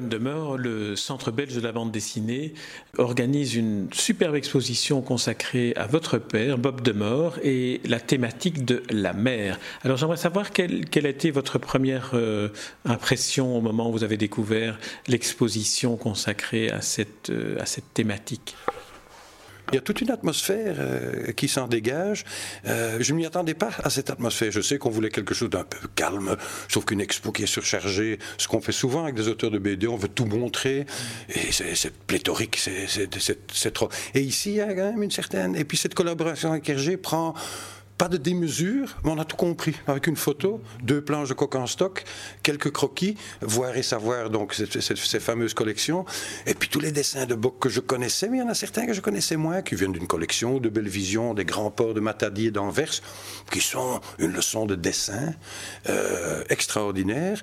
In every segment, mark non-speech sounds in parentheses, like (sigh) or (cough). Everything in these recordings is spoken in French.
Le Centre belge de la bande dessinée, organise une superbe exposition consacrée à votre père, Bob Demeur, et la thématique de la mer. Alors j'aimerais savoir quelle, a été votre première euh, impression au moment où vous avez découvert l'exposition consacrée à cette, euh, à cette thématique. Il y a toute une atmosphère euh, qui s'en dégage. Euh, je ne m'y attendais pas à cette atmosphère. Je sais qu'on voulait quelque chose d'un peu calme, sauf qu'une expo qui est surchargée, ce qu'on fait souvent avec des auteurs de BD, on veut tout montrer, et c'est pléthorique, c'est trop. Et ici, il y a quand même une certaine... Et puis cette collaboration avec Hergé prend pas de démesure, mais on a tout compris. Avec une photo, deux planches de coq en stock, quelques croquis, voir et savoir, donc ces, fameuses collections. Et puis tous les dessins de Bock que je connaissais, mais il y en a certains que je connaissais moins, qui viennent d'une collection de Belle Vision, des grands ports de Matadi et d'Anvers, qui sont une leçon de dessin euh, extraordinaire.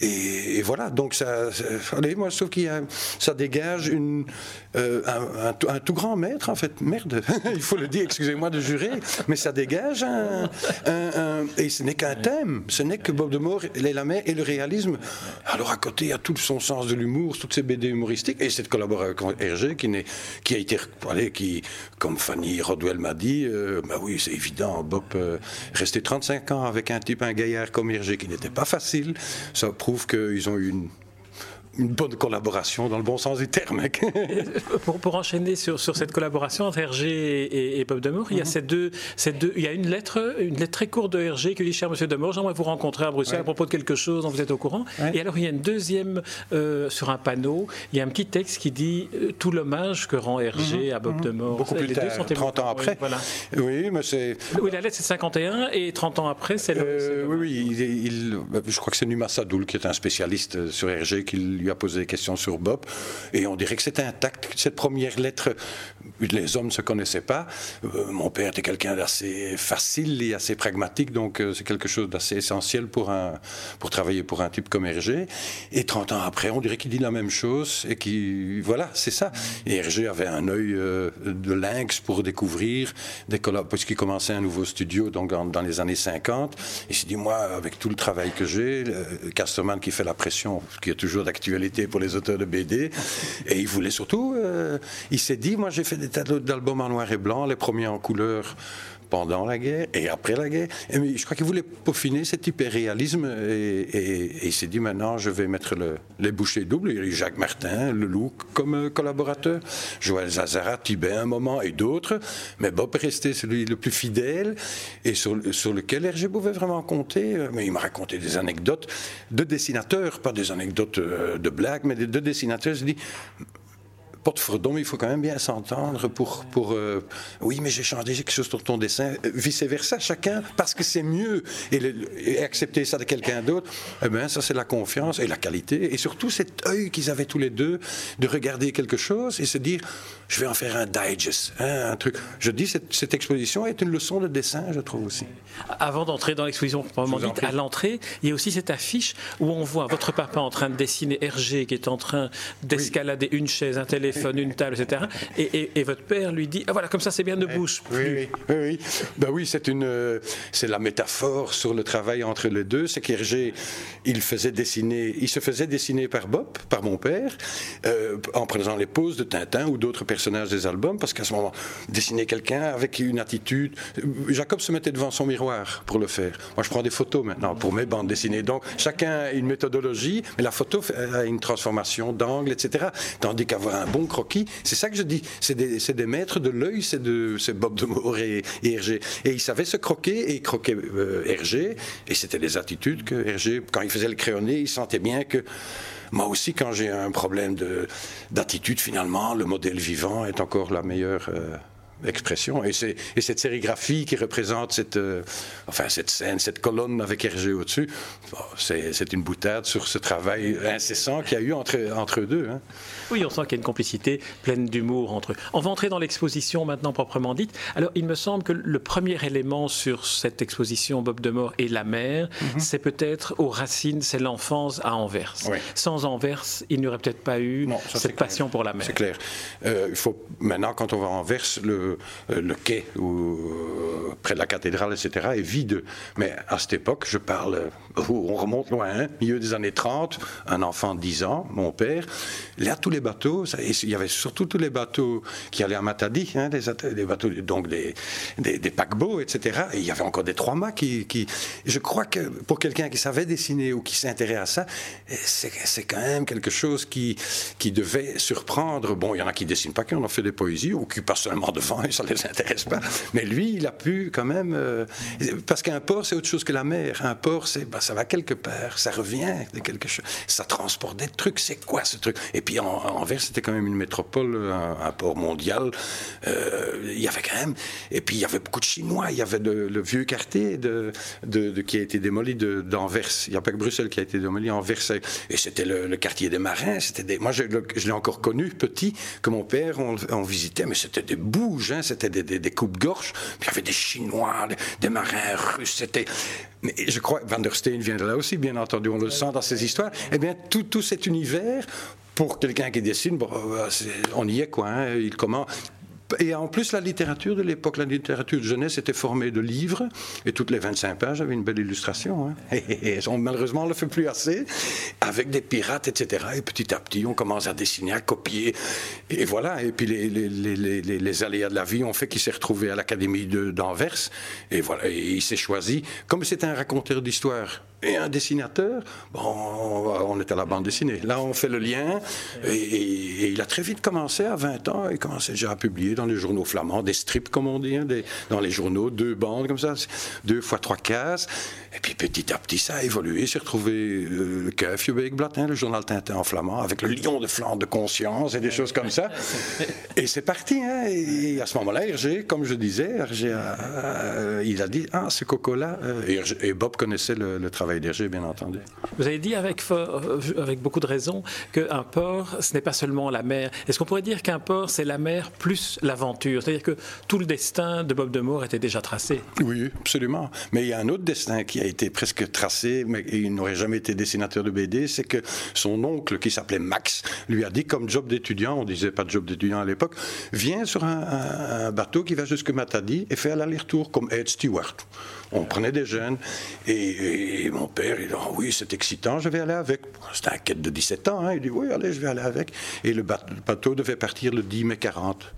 Et, voilà, donc ça, allez, moi je trouve qu'il ça dégage une, euh, un, tout grand maître, en fait, merde, (laughs) il faut le dire, excusez-moi de jurer, mais ça dégage un, et ce n'est qu'un thème, ce n'est que Bob de Moore, la mer et le réalisme. Alors à côté, il y a tout son sens de l'humour, toutes ces BD humoristiques, et cette collaboration avec Hergé qui, qui a été, allez, qui, comme Fanny Rodwell m'a dit, euh, bah oui, c'est évident, Bob, euh, rester 35 ans avec un type, un gaillard comme Hergé, qui n'était pas facile, ça prouve qu'ils ont eu une une bonne collaboration dans le bon sens du terme. (laughs) pour, pour, enchaîner sur, sur, cette collaboration entre Hergé et, et Bob Demour, il y a mhm. ces deux, ces deux, il y a une lettre, une lettre très courte de Hergé qui dit cher Monsieur Demour, j'aimerais vous rencontrer à Bruxelles à propos de quelque chose dont vous êtes au courant. Et alors il y a une deuxième euh, sur un panneau, il y a un petit texte qui dit euh, tout l'hommage que rend Hergé mhm. à Bob de Demour. Beaucoup plus tard, deux sont 30 ans après. Oui, voilà. oui mais c'est. Oui, la lettre c'est 51 et 30 ans après c'est le, euh, Oui, oui, il, je crois que c'est Numa Sadoul qui est un spécialiste sur Hergé qui lui a posé des questions sur Bob, et on dirait que c'était intact. Cette première lettre, les hommes ne se connaissaient pas. Euh, mon père était quelqu'un d'assez facile et assez pragmatique, donc euh, c'est quelque chose d'assez essentiel pour, un, pour travailler pour un type comme Hergé. Et 30 ans après, on dirait qu'il dit la même chose, et qui, voilà, c'est ça. Et Hergé avait un œil euh, de lynx pour découvrir des puisqu'il commençait un nouveau studio donc dans les années 50. Il s'est dit, moi, avec tout le travail que j'ai, Casterman qui fait la pression, qui est toujours d'actualité pour les auteurs de BD. Et il voulait surtout, il s'est dit, moi j'ai fait des tas d'albums en noir et blanc, les premiers en couleur pendant la guerre et après la guerre. Et je crois qu'il voulait peaufiner cet hyperréalisme et, il s'est dit maintenant je vais mettre le, les bouchées doubles. Il y a eu Jacques Martin, Le Loup comme euh, collaborateur, Joël Zazara, Tibet un moment et d'autres, mais Bob est resté celui le plus fidèle et sur, lequel Hergé pouvait vraiment compter. Mais il m'a raconté des anecdotes de dessinateurs, pas des anecdotes euh, de blagues, mais de, de dessinateurs. Il dit Potfredom, il faut quand même bien s'entendre pour. pour euh, oui, mais j'ai changé quelque chose sur ton dessin. Euh, vice-versa, chacun, parce que c'est mieux. Et, accepter ça de quelqu'un d'autre, eh ben, ça, c'est la confiance et la qualité. Et surtout, cet œil qu'ils avaient tous les deux de regarder quelque chose et se dire je vais en faire un digest, hein, un truc. Je dis, cette, cette exposition est une leçon de dessin, je trouve aussi. Avant d'entrer dans l'exposition proprement dite, à l'entrée, il y a aussi cette affiche où on voit votre papa en train de dessiner Hergé, qui est en train d'escalader une chaise, un téléphone une table, etc. Et, votre père lui dit ah voilà comme ça c'est bien ne bouge plus. Oui, oui, Ben oui c'est une c'est la métaphore sur le travail entre les deux. C'est qu'Hergé il faisait dessiner, il se faisait dessiner par Bob, par mon père, euh, en prenant les poses de Tintin ou d'autres personnages des albums, parce qu'à ce moment dessiner quelqu'un avec une attitude. Jacob se mettait devant son miroir pour le faire. Moi je prends des photos maintenant pour mes bandes dessinées. Donc chacun a une méthodologie, mais la photo a une transformation d'angle, etc. Tandis qu'avoir un bon croquis. C'est ça que je dis. C'est des, maîtres de l'œil, c'est de Bob de Moore et, Hergé. Et ils savaient se croquer et croquer euh, Hergé. Et c'était des attitudes que Hergé, quand il faisait le crayonné, il sentait bien que moi aussi, quand j'ai un problème d'attitude, finalement, le modèle vivant est encore la meilleure. Euh, expression. Et, et cette sérigraphie qui représente cette, euh, enfin, cette scène, cette colonne avec Hergé au-dessus, c'est une boutade sur ce travail incessant qu'il y a eu entre, entre eux deux. Hein. Oui, on sent qu'il y a une complicité pleine d'humour entre eux. On va entrer dans l'exposition maintenant proprement dite. Alors, il me semble que le premier élément sur cette exposition Bob de Mort et la mer, mhm. c'est peut-être aux racines, c'est l'enfance à Anvers. Sans Anvers, il n'y aurait peut-être pas eu cette passion pour la mer. C'est clair. Euh, il faut maintenant, quand on va à Anvers, le le, le quai ou, près de la cathédrale, etc., est vide. Mais à cette époque, je parle, on remonte loin, hein, milieu des années 30, un enfant de 10 ans, mon père, là, tous les bateaux, il y avait surtout tous les bateaux qui allaient à Matadi, hein, des, donc des, paquebots, etc. Et il y avait encore des trois-mâts qui, qui, Je crois que pour quelqu'un qui savait dessiner ou qui s'intéressait à ça, c'est quand même quelque chose qui, qui devait surprendre. Bon, il y en a qui dessinent pas, qui en ont fait des poésies, ou qui passent seulement devant et ça les intéresse pas. Mais lui, il a pu quand même. Euh, parce qu'un port, c'est autre chose que la mer. Un port, c'est, bah, ça va quelque part, ça revient de quelque chose. Ça transporte des trucs. C'est quoi ce truc? Et puis, en, Anvers, c'était quand même une métropole, un, port mondial. Euh, il y avait quand même. Et puis, il y avait beaucoup de Chinois. Il y avait le vieux quartier de, qui a été démoli d'Anvers. il n'y a pas que Bruxelles qui a été démoli, Anvers. Et c'était le, quartier des marins. C'était moi, je, l'ai encore connu petit, que mon père, on, visitait, mais c'était des bouges, c'était des, des, coupes-gorges. Puis il y avait des Chinois, des, marins russes. C'était. Mais je crois que Van der Steen vient de là aussi, bien entendu, on le sent dans ces histoires. Eh bien, tout, tout cet univers, pour quelqu'un qui dessine, euh, on y est, quoi. Hein, il commence et en plus, la littérature de l'époque, la littérature de jeunesse était formée de livres, et toutes les 25 pages avaient une belle illustration. Hein. (laughs) Malheureusement, on ne le fait plus assez, avec des pirates, etc. Et petit à petit, on commence à dessiner, à copier. Et voilà. Et puis, les, aléas de la vie ont fait qu'il s'est retrouvé à l'Académie d'Anvers. Et voilà, et il s'est choisi, comme c'était un raconteur d'histoire et un dessinateur, bon, on est à la bande dessinée. Là, on fait le lien, et, il a très vite commencé, à 20 ans, il commençait déjà à publier dans les journaux flamands, des strips, comme on dit, hein, des, dans les journaux, deux bandes comme ça, deux fois trois cases. Et puis petit à petit, ça a évolué. S'est retrouvé euh, le le journal Tintin en flamand, avec le lion de Flandre de conscience et des choses comme ça. (laughs) Et c'est parti. Hein, et à ce moment-là, Hergé, comme je disais, Hergé il a dit Ah, ce coco-là. Euh, et, Bob connaissait le, travail d'Hergé, bien entendu. Vous avez dit avec, euh, avec beaucoup de raison qu'un port, ce n'est pas seulement la mer. Est-ce qu'on pourrait dire qu'un port, c'est la mer plus l'aventure? C'est-à-dire que tout le destin de Bob de Moore était déjà tracé Oui, absolument. Mais il y a un autre destin qui a été presque tracé, mais il n'aurait jamais été dessinateur de BD, c'est que son oncle, qui s'appelait Max, lui a dit comme job d'étudiant, on disait pas de job d'étudiant à l'époque, viens sur un, bateau qui va jusque Matadi et fais l'aller-retour comme Ed Stewart. On prenait des jeunes et, mon père, il dit oh oui, c'est excitant, je vais aller avec. C'était un quête de 17 ans, hein. il dit oui, allez, je vais aller avec. Et le bateau devait partir le 10 mai 40.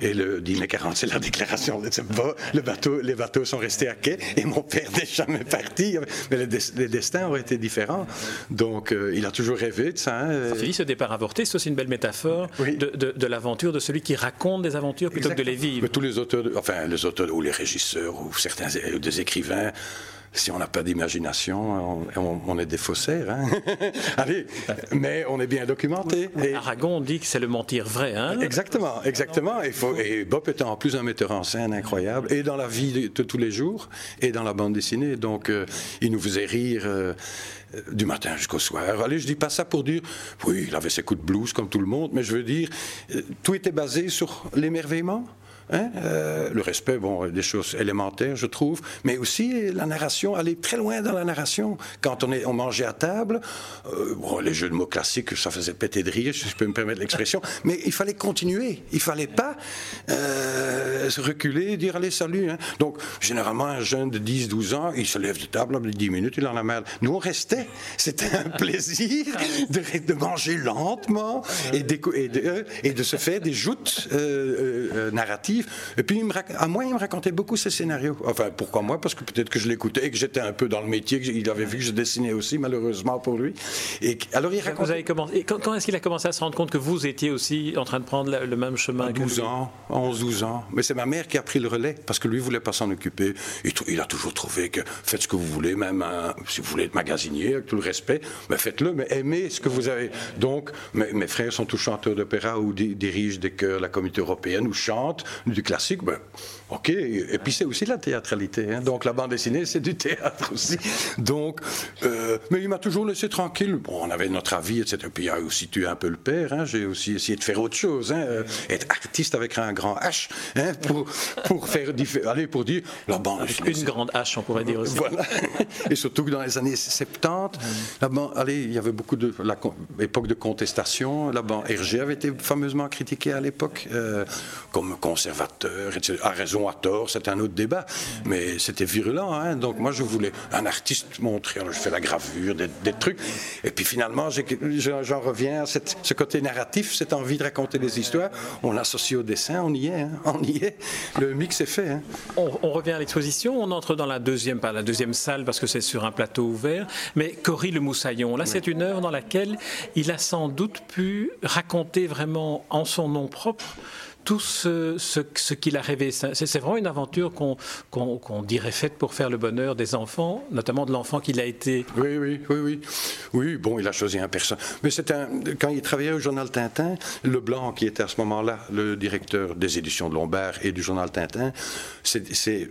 Et le dîner 40, c'est la déclaration le bateau, les bateaux sont restés à quai et mon père (laughs) n'est jamais parti. Mais les, destins auraient été différents. Donc, euh, il a toujours rêvé de ça. Hein. Ça fait ce départ avorté, c'est aussi une belle métaphore de, l'aventure, de celui qui raconte des aventures plutôt que de les vivre. Mais tous les auteurs, enfin, les auteurs ou les régisseurs ou certains des écrivains si on n'a pas d'imagination, on, est des faussaires. Hein. (laughs) Allez, mais on est bien documenté. Et... Aragon dit que c'est le mentir vrai. Hein exactement, exactement. Et, faut, et, Bob était en plus un metteur en scène incroyable, et dans la vie de, tous les jours, et dans la bande dessinée. Donc, euh, il nous faisait rire. Euh, du matin jusqu'au soir. Allez, je dis pas ça pour dire, oui, il avait ses coups de blues comme tout le monde, mais je veux dire, euh, tout était basé sur l'émerveillement. Hein, euh, le respect, bon, des choses élémentaires, je trouve, mais aussi la narration, aller très loin dans la narration. Quand on, est, on mangeait à table, euh, bon, les jeux de mots classiques, ça faisait péter de rire, si je peux me permettre l'expression, (laughs) mais il fallait continuer. Il fallait pas euh, se reculer, dire allez, salut. Hein. Donc, généralement, un jeune de 10, 12 ans, il se lève de table, 10 minutes, il en a mal. Nous, on restait. C'était un (laughs) plaisir de, manger lentement et, de, et de se faire des joutes narratives et puis, à moi, il me racontait beaucoup ses scénarios. Enfin, pourquoi moi? Parce que peut-être que je l'écoutais et que j'étais un peu dans le métier, qu'il avait vu que je dessinais aussi, malheureusement pour lui. Et alors, il racontait... Vous avez commencé... quand, est-ce qu'il a commencé à se rendre compte que vous étiez aussi en train de prendre le même chemin à 12 ans, 11, 12 ans. Mais c'est ma mère qui a pris le relais, parce que lui ne voulait pas s'en occuper. Il, a toujours trouvé que faites ce que vous voulez, même si vous voulez être magasinier, avec tout le respect, mais faites-le, mais aimez ce que vous avez. Donc, mes, frères sont tous chanteurs d'opéra ou dirigent des chœurs la communauté européenne ou chantent du classique, ben, ok. Et puis c'est aussi la théâtralité. Hein. Donc la bande dessinée, c'est du théâtre aussi. Donc, euh, mais il m'a toujours laissé tranquille. Bon, on avait notre avis, etc. Puis il a aussi tué un peu le père. Hein. J'ai aussi essayé de faire autre chose, hein. être artiste avec un grand H, pour, pour faire aller pour dire la bande une grande hache on pourrait dire aussi voilà et surtout que dans les années 70 la allez il y avait beaucoup de l'époque de contestation la bande Hergé avait été fameusement critiqué à l'époque euh, comme conservateur etc. à raison à tort c'est un autre débat mais c'était virulent hein. donc moi je voulais un artiste montrer alors je fais la gravure des, des trucs et puis finalement j'en reviens à cette, ce côté narratif cette envie de raconter des histoires on l'associe au dessin on y est hein. on y est le mix est fait hein. on, on, revient à l'exposition on entre dans la deuxième pas la deuxième salle parce que c'est sur un plateau ouvert mais Cory le Moussaillon là c'est une œuvre dans laquelle il a sans doute pu raconter vraiment en son nom propre tout ce, ce, ce qu'il a rêvé. C'est vraiment une aventure qu'on qu qu dirait faite pour faire le bonheur des enfants, notamment de l'enfant qu'il a été. Oui, oui, oui, oui. Oui, bon, il a choisi un personnage. Mais un. Quand il travaillait au journal Tintin, Leblanc, qui était à ce moment-là le directeur des éditions de Lombard et du journal Tintin, c'est.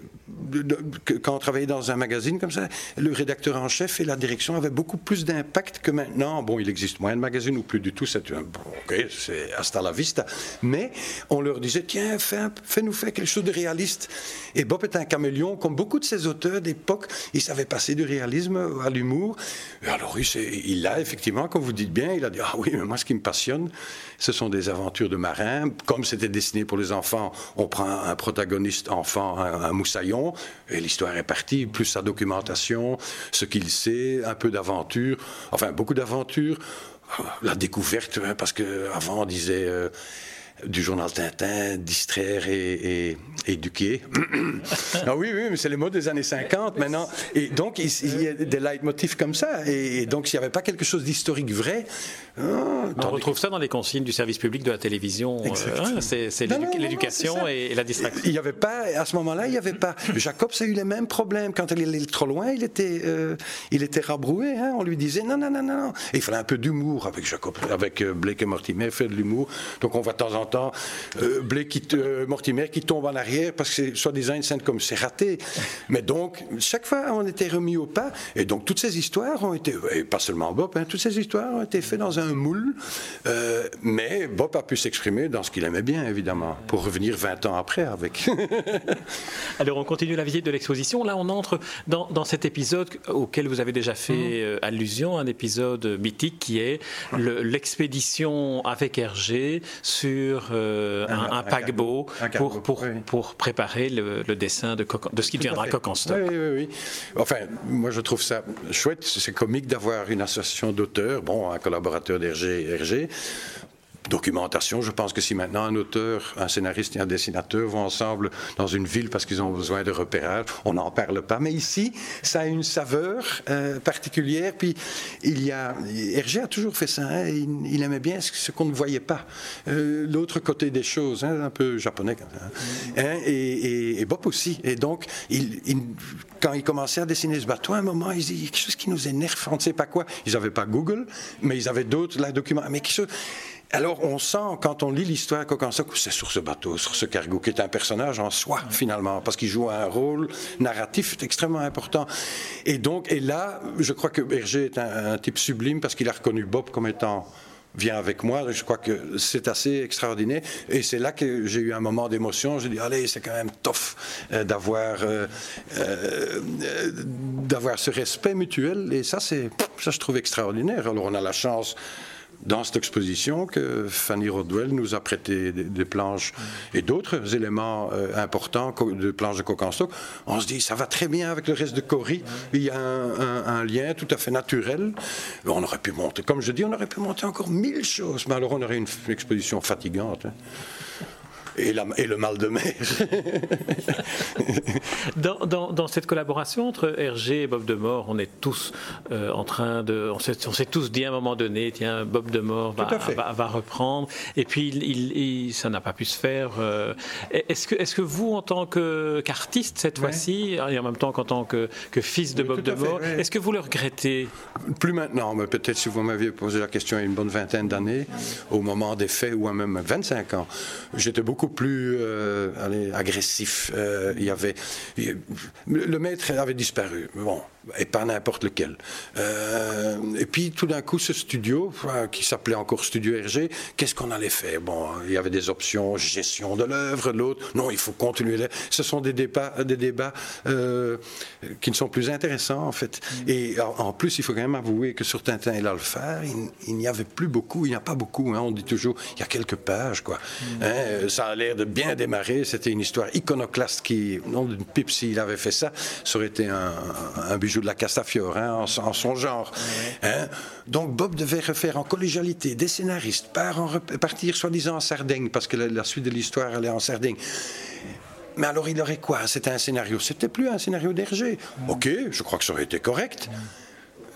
Quand on travaillait dans un magazine comme ça, le rédacteur en chef et la direction avaient beaucoup plus d'impact que maintenant. Bon, il existe moins de magazines ou plus du tout, c'est un. Ok, c'est hasta la vista. Mais on on leur disait tiens, fais-nous faire quelque chose de réaliste. Et Bob est un caméléon, comme beaucoup de ces auteurs d'époque, il savait passer du réalisme à l'humour. Alors il l'a effectivement, comme vous dites bien, il a dit ah oui, mais moi ce qui me passionne, ce sont des aventures de marins. Comme c'était dessiné pour les enfants, on prend un protagoniste enfant, un, un moussaillon, et l'histoire est partie, plus sa documentation, ce qu'il sait, un peu d'aventure, enfin beaucoup d'aventure la découverte, hein, parce qu'avant on disait euh, du journal Tintin, distraire et, éduquer. (laughs) ah oui, oui, mais c'est les mots des années 50 maintenant. Et donc, il, il y a des leitmotifs comme ça. Et, donc, s'il n'y avait pas quelque chose d'historique vrai. Hein, On retrouve ça dans les consignes du service public de la télévision. Euh, c'est l'éducation et, la distraction. Il n'y avait pas, à ce moment-là, il n'y avait pas. (laughs) Jacob a eu les mêmes problèmes. Quand il allait trop loin, il était, euh, il était rabroué. Hein. On lui disait non, non, non, non. Et il fallait un peu d'humour avec Jacob, avec euh, Blake et Mortimer, fait de l'humour. Donc, on va de temps en temps euh, Blake qui, euh, Mortimer qui tombe en arrière parce que c'est soi-disant une scène comme c'est raté. Mais donc, chaque fois, on était remis au pas. Et donc, toutes ces histoires ont été, et pas seulement Bob, hein, toutes ces histoires ont été faites dans un moule. Euh, mais Bob a pu s'exprimer dans ce qu'il aimait bien, évidemment, pour revenir 20 ans après avec. (laughs) Alors, on continue la visite de l'exposition. Là, on entre dans, dans, cet épisode auquel vous avez déjà fait mmh. euh, allusion, un épisode mythique qui est l'expédition avec Hergé sur euh, un, un, un, paquebot un pour, pour, oui. pour, préparer le, le dessin de, de, ce qui deviendra Coq en stock. Oui, oui, oui. Enfin, moi je trouve ça chouette, c'est comique d'avoir une association d'auteurs, bon, un collaborateur d'Hergé, Hergé, documentation. Je pense que si maintenant un auteur, un scénariste et un dessinateur vont ensemble dans une ville parce qu'ils ont besoin de repérage, on n'en parle pas. Mais ici, ça a une saveur euh, particulière. Puis il y a Hergé a toujours fait ça. Hein, il, il, aimait bien ce, ce qu'on ne voyait pas, euh, l'autre côté des choses, hein, un peu japonais. Hein, hein, et, et, et, Bob aussi. Et donc, il, il, quand il commençait à dessiner ce bateau, à un moment, il dit quelque chose qui nous énerve. On ne sait pas quoi. Ils n'avaient pas Google, mais ils avaient d'autres documents. Mais quelque chose alors on sent, quand on lit l'histoire que c'est sur ce bateau, sur ce cargo, qui est un personnage en soi, finalement, parce qu'il joue un rôle narratif extrêmement important. Et donc, et là, je crois que Berger est un, un type sublime, parce qu'il a reconnu Bob comme étant viens avec moi. Je crois que c'est assez extraordinaire. Et c'est là que j'ai eu un moment d'émotion. J'ai dit, allez, c'est quand même tough euh, d'avoir euh, euh, d'avoir ce respect mutuel. Et ça, c'est ça, je trouve extraordinaire. Alors, on a la chance dans cette exposition que Fanny Rodwell nous a prêté des, planches et d'autres éléments euh, importants de planches de coq en stock. On se dit, ça va très bien avec le reste de Cory. Il y a un, lien tout à fait naturel. On aurait pu monter, comme je dis, on aurait pu monter encore mille choses, mais alors on aurait une, une exposition fatigante. Hein et, la, et, le mal de mer. (laughs) dans, dans, dans, cette collaboration entre Hergé et Bob de Mort, on est tous euh, en train de. On s'est tous dit à un moment donné, tiens, Bob de Mort va, va, va reprendre. Et puis, il, il, ça n'a pas pu se faire. Euh, Est-ce que, vous, en tant qu'artiste, cette fois-ci, et en même temps qu'en tant que, que, fils de oui, Bob de Mort, est-ce que vous le regrettez? Plus maintenant, mais peut-être si vous m'aviez posé la question il y a une bonne vingtaine d'années, au moment des faits, ou à même 25 ans, j'étais beaucoup plus euh, agressif. Euh, il y avait, le maître avait disparu. Bon, et pas n'importe lequel. Euh, et puis tout d'un coup, ce studio, qui s'appelait encore Studio RG, qu'est-ce qu'on allait faire? Bon, il y avait des options, gestion de l'œuvre, l'autre, non, il faut continuer. Ce sont des débats, des débats euh, qui ne sont plus intéressants, en fait. Mm. Et en, plus, il faut quand même avouer que sur Tintin et l'Alphard, il, n'y avait plus beaucoup, il n'y a pas beaucoup, hein, on dit toujours, il y a quelques pages, quoi. Mm. Hein, ça a l'air de bien démarrer, c'était une histoire iconoclaste qui, non d'une pipe, s'il avait fait ça, ça aurait été un, un budget de la Castafiore, hein, en, son genre. Hein. Donc Bob devait refaire en collégialité des scénaristes, partir soi-disant en Sardaigne, parce que la, suite de l'histoire allait en Sardaigne. Mais alors il aurait quoi? C'était un scénario. C'était plus un scénario d'Hergé. Ok, je crois que ça aurait été correct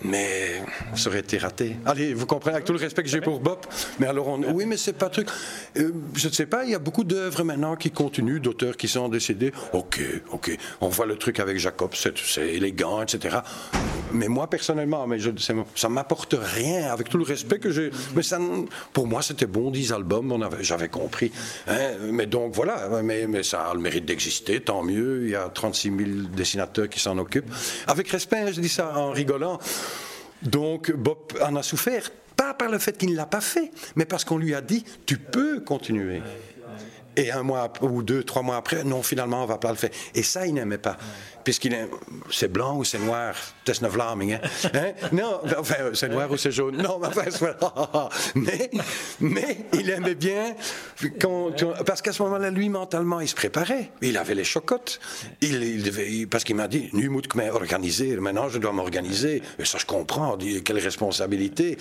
mais ça aurait été raté. Allez, vous comprenez, avec tout le respect que j'ai pour Bob, mais alors oui, mais c'est pas truc. Euh, je ne sais pas, il y a beaucoup d'œuvres maintenant qui continuent, d'auteurs qui sont décédés. Ok, ok, on voit le truc avec Jacob, c'est élégant, etc. Mais moi, personnellement, mais je, ça m'apporte rien, avec tout le respect que j'ai. Mais ça, pour moi, c'était bon, 10 albums, j'avais compris. Hein. mais donc voilà, mais, mais ça a le mérite d'exister, tant mieux. Il y a 36 000 dessinateurs qui s'en occupent. Avec respect, hein, je dis ça en rigolant. Donc Bob en a souffert, pas par le fait qu'il ne l'a pas fait, mais parce qu'on lui a dit, tu peux continuer. Et un mois ou deux, trois mois après, non, finalement, on va pas le faire. Et ça, il n'aimait pas puisqu'il est, c'est blanc ou c'est noir, c'est une hein? (laughs) hein? Non, enfin, c'est noir ou c'est jaune? Non, mais, (laughs) mais il aimait bien, quand, parce qu'à ce moment-là, lui, mentalement, il se préparait. Il avait les chocottes. Il, devait, parce qu'il m'a dit, nu moet organiser. Maintenant, je dois m'organiser. Et ça, je comprends. Quelle responsabilité.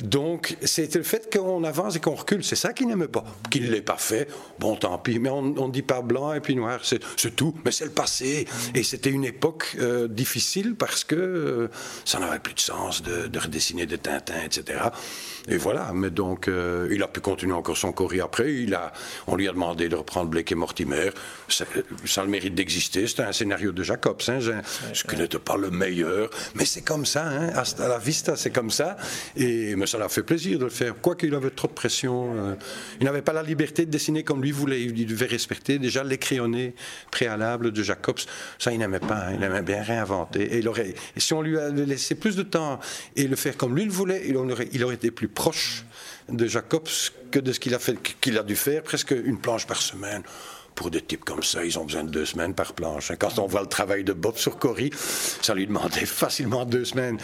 Donc, c'est le fait qu'on avance et qu'on recule. C'est ça qu'il n'aimait pas. Qu'il ne l'ait pas fait, bon, tant pis. Mais on ne dit pas blanc et puis noir, c'est tout. Mais c'est le passé. Et c'était une époque euh, difficile parce que euh, ça n'avait plus de sens de, redessiner des Tintins, etc. Et voilà. Mais donc, euh, il a pu continuer encore son courrier après. Il a, on lui a demandé de reprendre Blake et Mortimer. Ça, a le mérite d'exister. C'était un scénario de Jacobs, hein, ce qui n'était pas le meilleur. Mais c'est comme ça. Hein, à la vista, c'est comme ça. Et ça l'a fait plaisir de le faire. Quoiqu'il avait trop de pression, euh, il n'avait pas la liberté de dessiner comme lui voulait. Il devait respecter déjà les crayonnés préalables de Jacobs. Ça, il n'aimait pas. Hein. Il aimait bien réinventer. Et, il aurait, et si on lui avait laissé plus de temps et le faire comme lui le voulait, il aurait, il aurait été plus proche de Jacobs que de ce qu'il a, fait, qu'il a dû faire, presque une planche par semaine pour des types comme ça, ils ont besoin de deux semaines par planche. Quand on voit le travail de Bob sur Cory, ça lui demandait (laughs) facilement deux semaines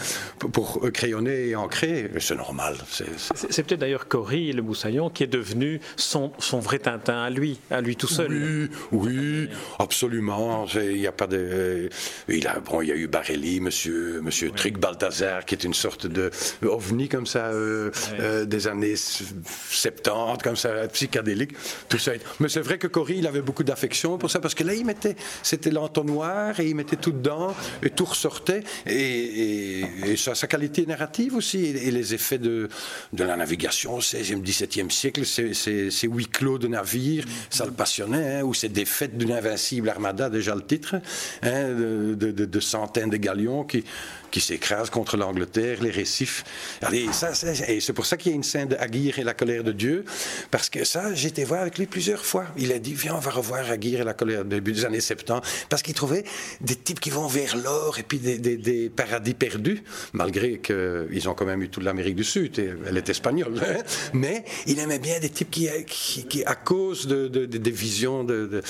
pour crayonner et ancrer. C'est normal. C'est peut-être d'ailleurs Cory, le Boussaillon, qui est devenu son, son, vrai Tintin à lui, à lui tout seul. Oui, oui, absolument. Il y a pas de. Il a, bon, il y a eu Barelli, Monsieur, Monsieur Trick Balthazar, qui est une sorte de ovni comme ça euh, euh, des années 70, comme ça, psychédélique. Tout ça. Mais c'est vrai que Cory, il avait beaucoup d'affection pour ça, parce que là, il mettait, c'était l'entonnoir et il mettait tout dedans et tout ressortait. Et, sa, qualité narrative aussi, et, les effets de, de la navigation au 16e, 17e siècle, ces huis clos de navires, ça le passionnait, hein, ou ces défaites d'une invincible armada, déjà le titre, hein, de, de centaines de galions qui qui s'écrase contre l'Angleterre, les récifs. Allez, ça, et c'est pour ça qu'il y a une scène de Aguirre et la colère de Dieu, parce que ça, été voir avec lui plusieurs fois. Il a dit, viens, on va revoir Aguirre et la colère début des années 70, parce qu'il trouvait des types qui vont vers l'or et puis des, paradis perdus, malgré qu'ils ont quand même eu toute l'Amérique du Sud, et elle est espagnole, hein. mais il aimait bien des types qui, qui, à cause de, des visions de,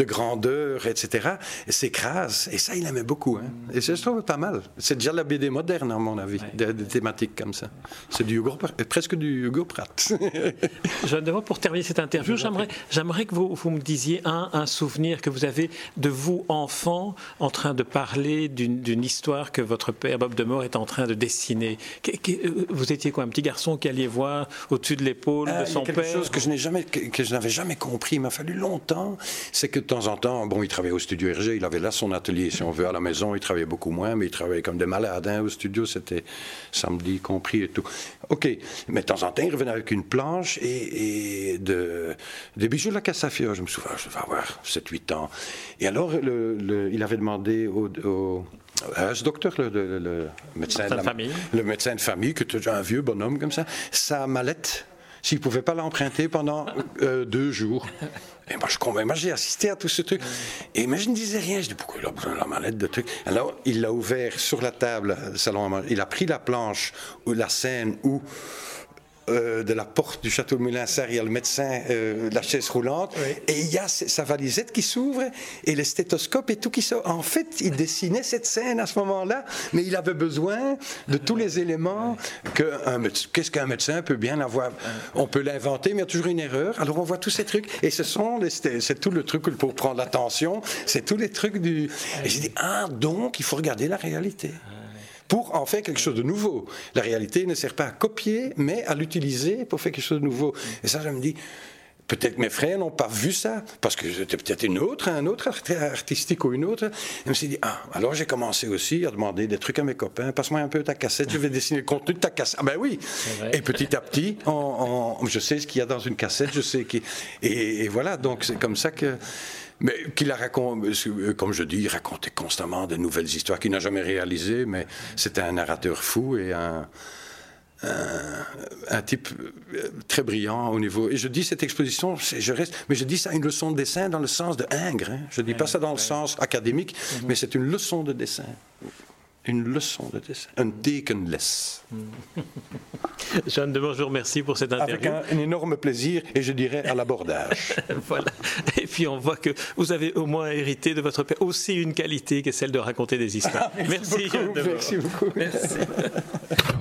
grandeur, etc., s'écrasent. Et ça, il aimait beaucoup. Hein. Et ça, je trouve pas mal. C'est déjà la BD moderne, à mon avis, des, thématiques comme ça. C'est du Hugo, presque du Hugo Pratt. (laughs) Jeanne pour terminer cette interview, j'aimerais, j'aimerais que vous, vous, me disiez un, un souvenir que vous avez de vous, enfant, en train de parler d'une, histoire que votre père, Bob Demore, est en train de dessiner. Vous étiez quoi, un petit garçon qui alliait voir au-dessus de l'épaule ah, de son quelque père chose que je, n'ai jamais, que, je n'avais jamais compris, il m'a fallu longtemps, c'est que de temps en temps, bon, il travaillait au studio RG, il avait là son atelier, si on veut, à la maison, il travaillait beaucoup moins, mais il travaillait comme des malade hein, au studio, c'était samedi compris et tout. OK, mais de temps en temps, il revenait avec une planche et, de, des bijoux de la Cassafia. Je me souviens, je vais avoir 7-8 ans. Et alors, le, il avait demandé au, au ce docteur, le, médecin, de famille. le médecin de famille, qui était un vieux bonhomme comme ça, sa mallette s'il ne pouvait pas l'emprunter pendant euh, deux jours. Et moi, je moi, j'ai assisté à tout ce truc. Et moi, je ne disais rien. Je dis, pourquoi il a besoin de la mallette de trucs? Alors, il l'a ouvert sur la table, salon à Il a pris la planche, ou la scène où euh, de la porte du château de Moulin-Sarr, il y a le médecin, euh, la chaise roulante, et il y a sa valisette qui s'ouvre et le stéthoscope et tout qui sort. En fait, il dessinait cette scène à ce moment-là, mais il avait besoin de tous les éléments que qu'est-ce qu'un médecin peut bien avoir. On peut l'inventer, mais il y a toujours une erreur. Alors on voit tous ces trucs, et ce sont c'est tout le truc pour prendre l'attention, c'est tous les trucs du. Et j'ai dit ah donc il faut regarder la réalité pour en faire quelque chose de nouveau. La réalité ne sert pas à copier, mais à l'utiliser pour faire quelque chose de nouveau. Et ça, je me dis, Peut-être mes frères n'ont pas vu ça, parce que j'étais peut-être une autre, un autre artistique ou une autre. Et je me suis dit, ah, alors j'ai commencé aussi à demander des trucs à mes copains. Passe-moi un peu ta cassette, je vais dessiner le contenu de ta cassette. Ah ben oui. Et petit à petit, je sais ce qu'il y a dans une cassette, je sais qui. Et, et voilà, donc c'est comme ça que. Mais qu'il a raconté, euh, comme je dis, il racontait constamment de nouvelles histoires qu'il n'a jamais réalisées, mais c'était un narrateur fou et un, un, type euh, très brillant au niveau. Et je dis cette exposition, je reste, mais je dis ça une leçon de dessin dans le sens de Ingres. Hein. Je ne dis pas ça dans le sens académique, mhm. mais c'est une leçon de dessin une leçon de dessin, un deaconless. (laughs) Jeanne de je vous remercie pour cette interview. Avec un, énorme plaisir et je dirais à l'abordage. (laughs) voilà. Et puis on voit que vous avez au moins hérité de votre père aussi une qualité qui est celle de raconter des histoires. merci, merci, beaucoup. merci beaucoup. (laughs) Merci.